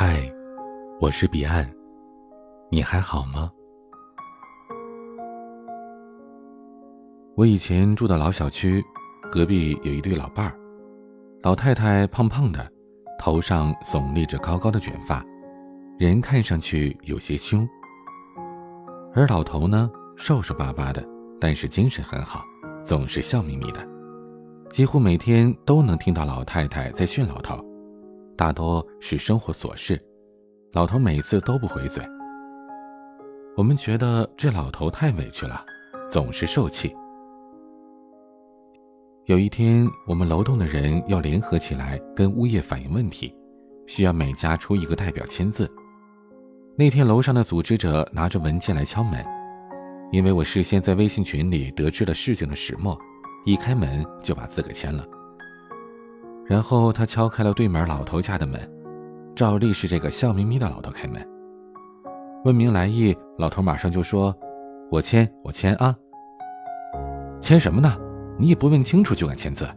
嗨，我是彼岸，你还好吗？我以前住的老小区，隔壁有一对老伴儿，老太太胖胖的，头上耸立着高高的卷发，人看上去有些凶。而老头呢，瘦瘦巴巴的，但是精神很好，总是笑眯眯的，几乎每天都能听到老太太在训老头。大多是生活琐事，老头每次都不回嘴。我们觉得这老头太委屈了，总是受气。有一天，我们楼栋的人要联合起来跟物业反映问题，需要每家出一个代表签字。那天楼上的组织者拿着文件来敲门，因为我事先在微信群里得知了事情的始末，一开门就把字给签了。然后他敲开了对门老头家的门，照例是这个笑眯眯的老头开门。问明来意，老头马上就说：“我签，我签啊。”签什么呢？你也不问清楚就敢签字。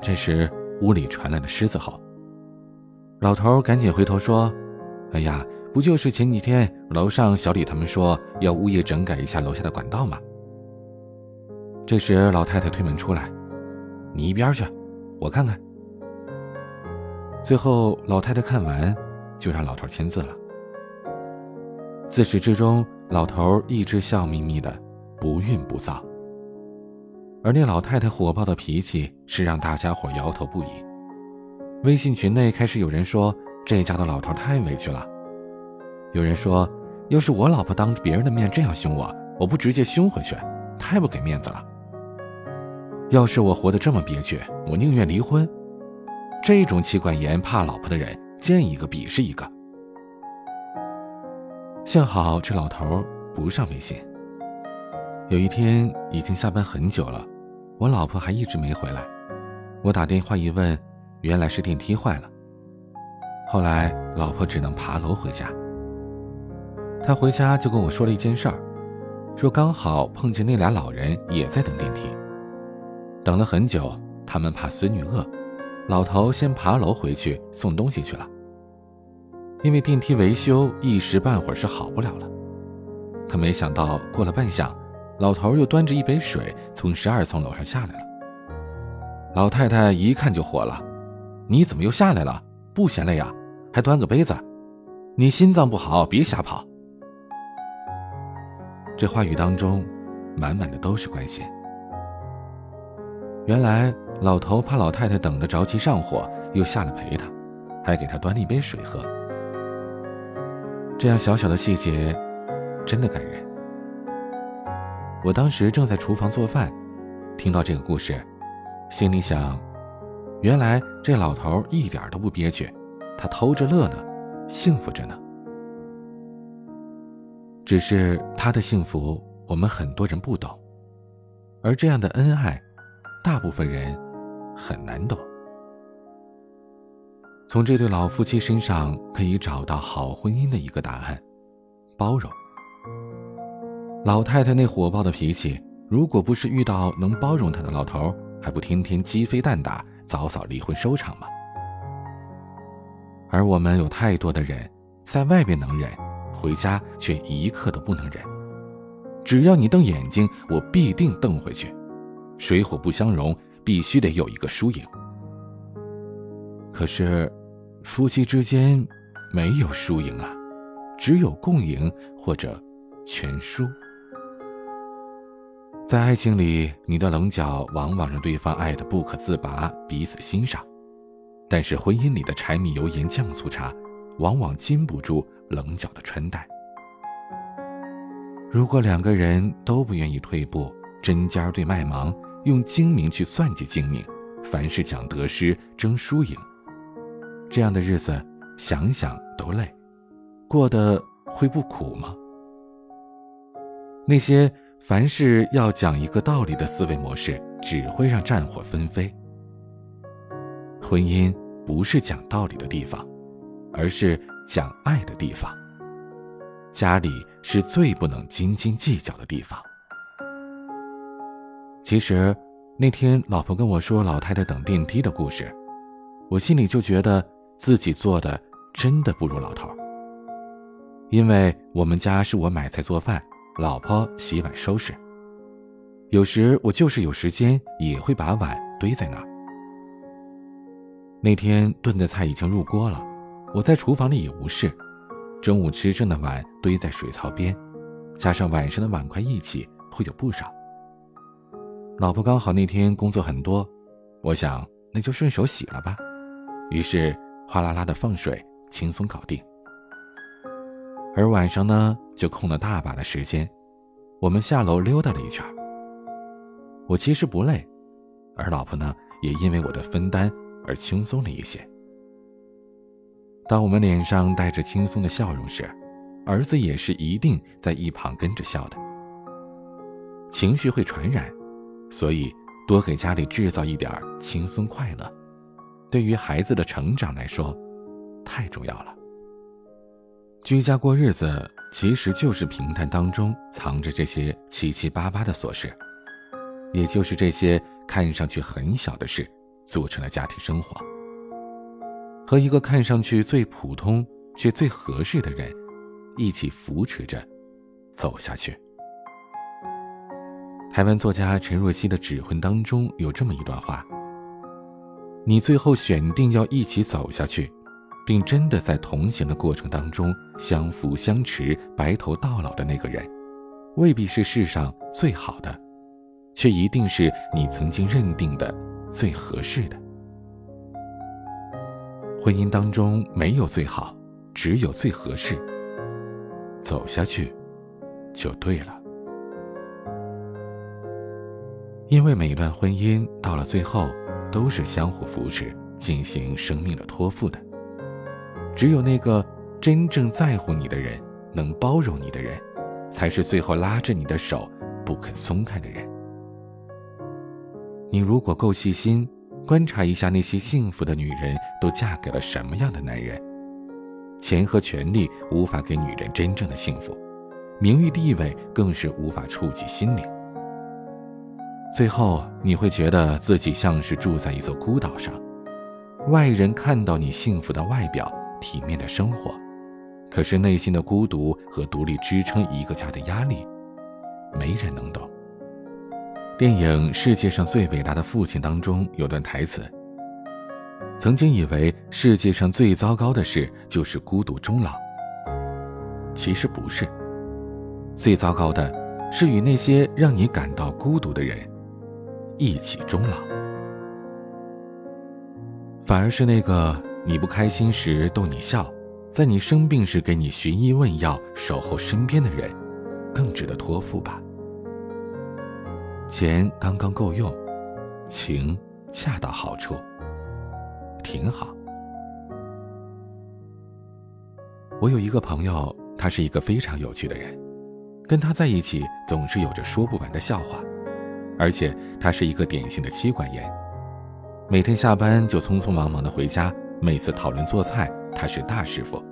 这时屋里传来了狮子吼。老头赶紧回头说：“哎呀，不就是前几天楼上小李他们说要物业整改一下楼下的管道吗？”这时老太太推门出来：“你一边去。”我看看。最后，老太太看完，就让老头签字了。自始至终，老头一直笑眯眯的，不愠不躁。而那老太太火爆的脾气，是让大家伙摇头不已。微信群内开始有人说：“这家的老头太委屈了。”有人说：“要是我老婆当着别人的面这样凶我，我不直接凶回去，太不给面子了。”要是我活得这么憋屈，我宁愿离婚。这种妻管严、怕老婆的人，见一个鄙视一个。幸好这老头不上微信。有一天已经下班很久了，我老婆还一直没回来。我打电话一问，原来是电梯坏了。后来老婆只能爬楼回家。她回家就跟我说了一件事儿，说刚好碰见那俩老人也在等电梯。等了很久，他们怕孙女饿，老头先爬楼回去送东西去了。因为电梯维修一时半会儿是好不了了，可没想到过了半晌，老头又端着一杯水从十二层楼上下来了。老太太一看就火了：“你怎么又下来了？不嫌累呀？还端个杯子？你心脏不好，别瞎跑。”这话语当中，满满的都是关心。原来老头怕老太太等得着急上火，又下来陪她，还给她端了一杯水喝。这样小小的细节，真的感人。我当时正在厨房做饭，听到这个故事，心里想：原来这老头一点都不憋屈，他偷着乐呢，幸福着呢。只是他的幸福，我们很多人不懂，而这样的恩爱。大部分人很难懂。从这对老夫妻身上可以找到好婚姻的一个答案：包容。老太太那火爆的脾气，如果不是遇到能包容她的老头，还不天天鸡飞蛋打，早早离婚收场吗？而我们有太多的人，在外边能忍，回家却一刻都不能忍。只要你瞪眼睛，我必定瞪回去。水火不相容，必须得有一个输赢。可是，夫妻之间没有输赢啊，只有共赢或者全输。在爱情里，你的棱角往往让对方爱得不可自拔，彼此欣赏；但是婚姻里的柴米油盐酱醋茶，往往禁不住棱角的穿戴。如果两个人都不愿意退步，针尖对麦芒。用精明去算计精明，凡事讲得失，争输赢，这样的日子想想都累，过得会不苦吗？那些凡事要讲一个道理的思维模式，只会让战火纷飞。婚姻不是讲道理的地方，而是讲爱的地方。家里是最不能斤斤计较的地方。其实，那天老婆跟我说老太太等电梯的故事，我心里就觉得自己做的真的不如老头。因为我们家是我买菜做饭，老婆洗碗收拾。有时我就是有时间，也会把碗堆在那儿。那天炖的菜已经入锅了，我在厨房里也无事。中午吃剩的碗堆在水槽边，加上晚上的碗筷一起，会有不少。老婆刚好那天工作很多，我想那就顺手洗了吧，于是哗啦啦的放水，轻松搞定。而晚上呢，就空了大把的时间，我们下楼溜达了一圈。我其实不累，而老婆呢，也因为我的分担而轻松了一些。当我们脸上带着轻松的笑容时，儿子也是一定在一旁跟着笑的。情绪会传染，所以多给家里制造一点轻松快乐，对于孩子的成长来说，太重要了。居家过日子，其实就是平淡当中藏着这些七七八八的琐事，也就是这些看上去很小的事，组成了家庭生活。和一个看上去最普通却最合适的人，一起扶持着走下去。台湾作家陈若曦的《指婚》当中有这么一段话：“你最后选定要一起走下去，并真的在同行的过程当中相扶相持、白头到老的那个人，未必是世上最好的，却一定是你曾经认定的最合适的。”婚姻当中没有最好，只有最合适。走下去，就对了。因为每段婚姻到了最后，都是相互扶持、进行生命的托付的。只有那个真正在乎你的人，能包容你的人，才是最后拉着你的手不肯松开的人。你如果够细心。观察一下那些幸福的女人都嫁给了什么样的男人？钱和权力无法给女人真正的幸福，名誉地位更是无法触及心灵。最后你会觉得自己像是住在一座孤岛上，外人看到你幸福的外表、体面的生活，可是内心的孤独和独立支撑一个家的压力，没人能懂。电影《世界上最伟大的父亲》当中有段台词：“曾经以为世界上最糟糕的事就是孤独终老，其实不是。最糟糕的是与那些让你感到孤独的人一起终老，反而是那个你不开心时逗你笑，在你生病时给你寻医问药、守候身边的人，更值得托付吧。”钱刚刚够用，情恰到好处，挺好。我有一个朋友，他是一个非常有趣的人，跟他在一起总是有着说不完的笑话，而且他是一个典型的妻管严，每天下班就匆匆忙忙的回家，每次讨论做菜，他是大师傅。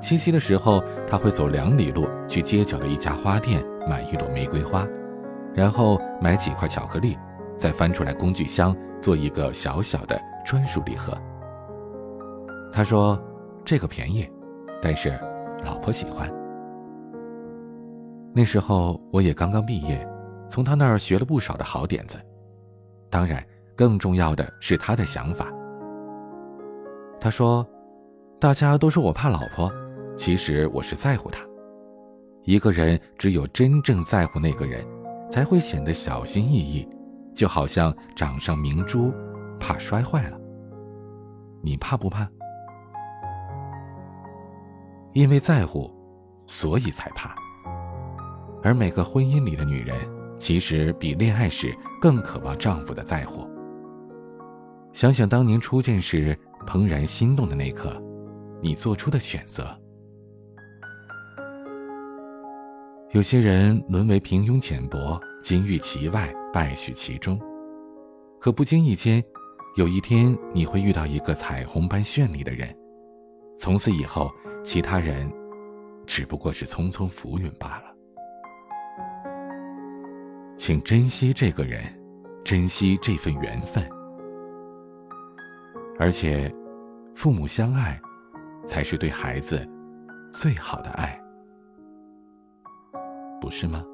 七夕的时候，他会走两里路去街角的一家花店买一朵玫瑰花。然后买几块巧克力，再翻出来工具箱做一个小小的专属礼盒。他说：“这个便宜，但是老婆喜欢。”那时候我也刚刚毕业，从他那儿学了不少的好点子。当然，更重要的是他的想法。他说：“大家都说我怕老婆，其实我是在乎她。一个人只有真正在乎那个人。”才会显得小心翼翼，就好像掌上明珠，怕摔坏了。你怕不怕？因为在乎，所以才怕。而每个婚姻里的女人，其实比恋爱时更渴望丈夫的在乎。想想当年初见时怦然心动的那刻，你做出的选择。有些人沦为平庸浅薄，金玉其外，败絮其中。可不经意间，有一天你会遇到一个彩虹般绚丽的人，从此以后，其他人只不过是匆匆浮云罢了。请珍惜这个人，珍惜这份缘分。而且，父母相爱，才是对孩子最好的爱，不是吗？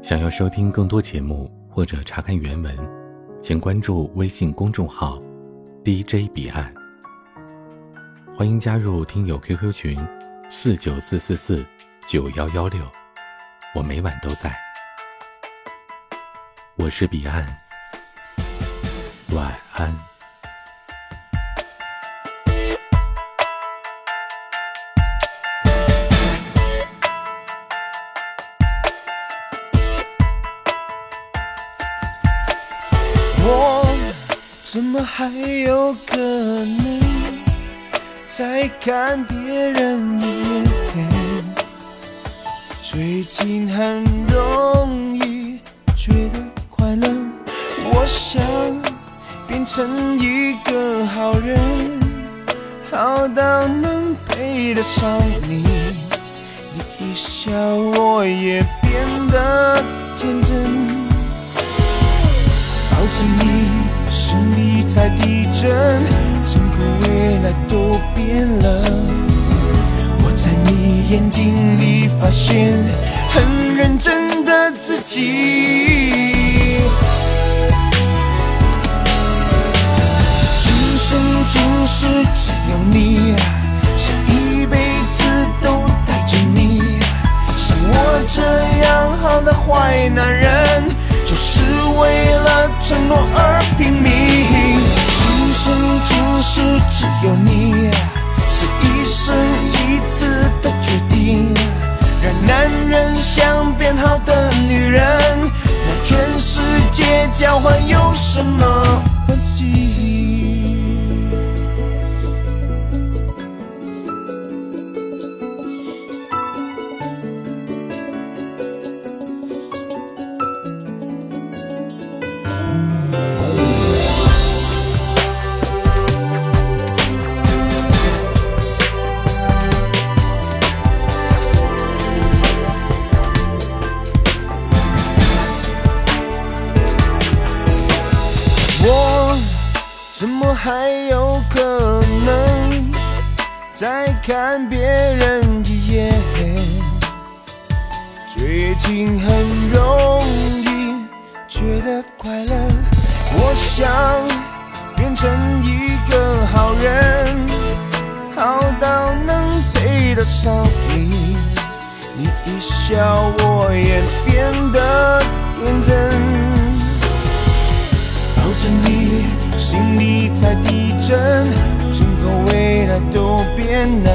想要收听更多节目或者查看原文，请关注微信公众号 “DJ 彼岸”。欢迎加入听友 QQ 群：四九四四四九幺幺六，我每晚都在。我是彼岸，晚安。我怎么还有可能再看别人一眼？最近很容易觉得快乐，我想变成一个好人，好到能配得上你。你一笑，我也变得天真。抱着你，心里在地震，未来都变了。我在你眼睛里发现很认真的自己。今生今世只有你，想一辈子都带着你。像我这样好的坏男人。就是为了承诺而拼命，曾经是只有你，是一生一次的决定。让男人想变好的女人，拿全世界交换有什么关系？看别人一眼？最近很容易觉得快乐，我想变成一个好人，好到能配得上你。你一笑，我也变得天真，抱着你。心里在地震，整个未来都变了。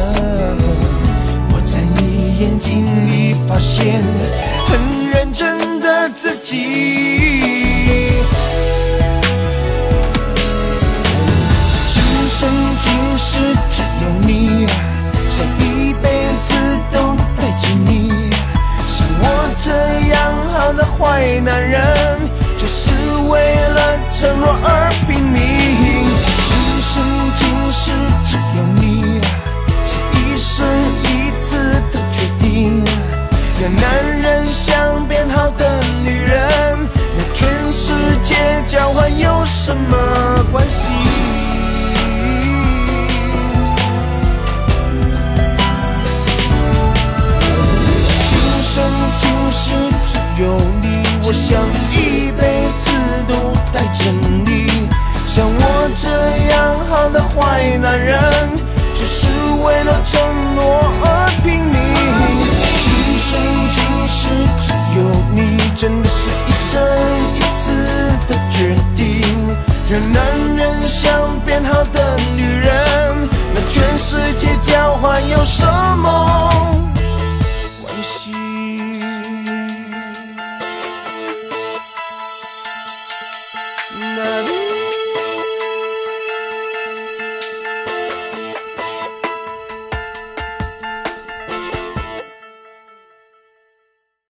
我在你眼睛里发现很认真的自己。今生今世只有你，想一辈子都带着你。像我这样好的坏男人。承诺而拼命，今生今世只有你，是一生一次的决定。让男人想变好的女人，拿全世界交换有什么让男人想变好的女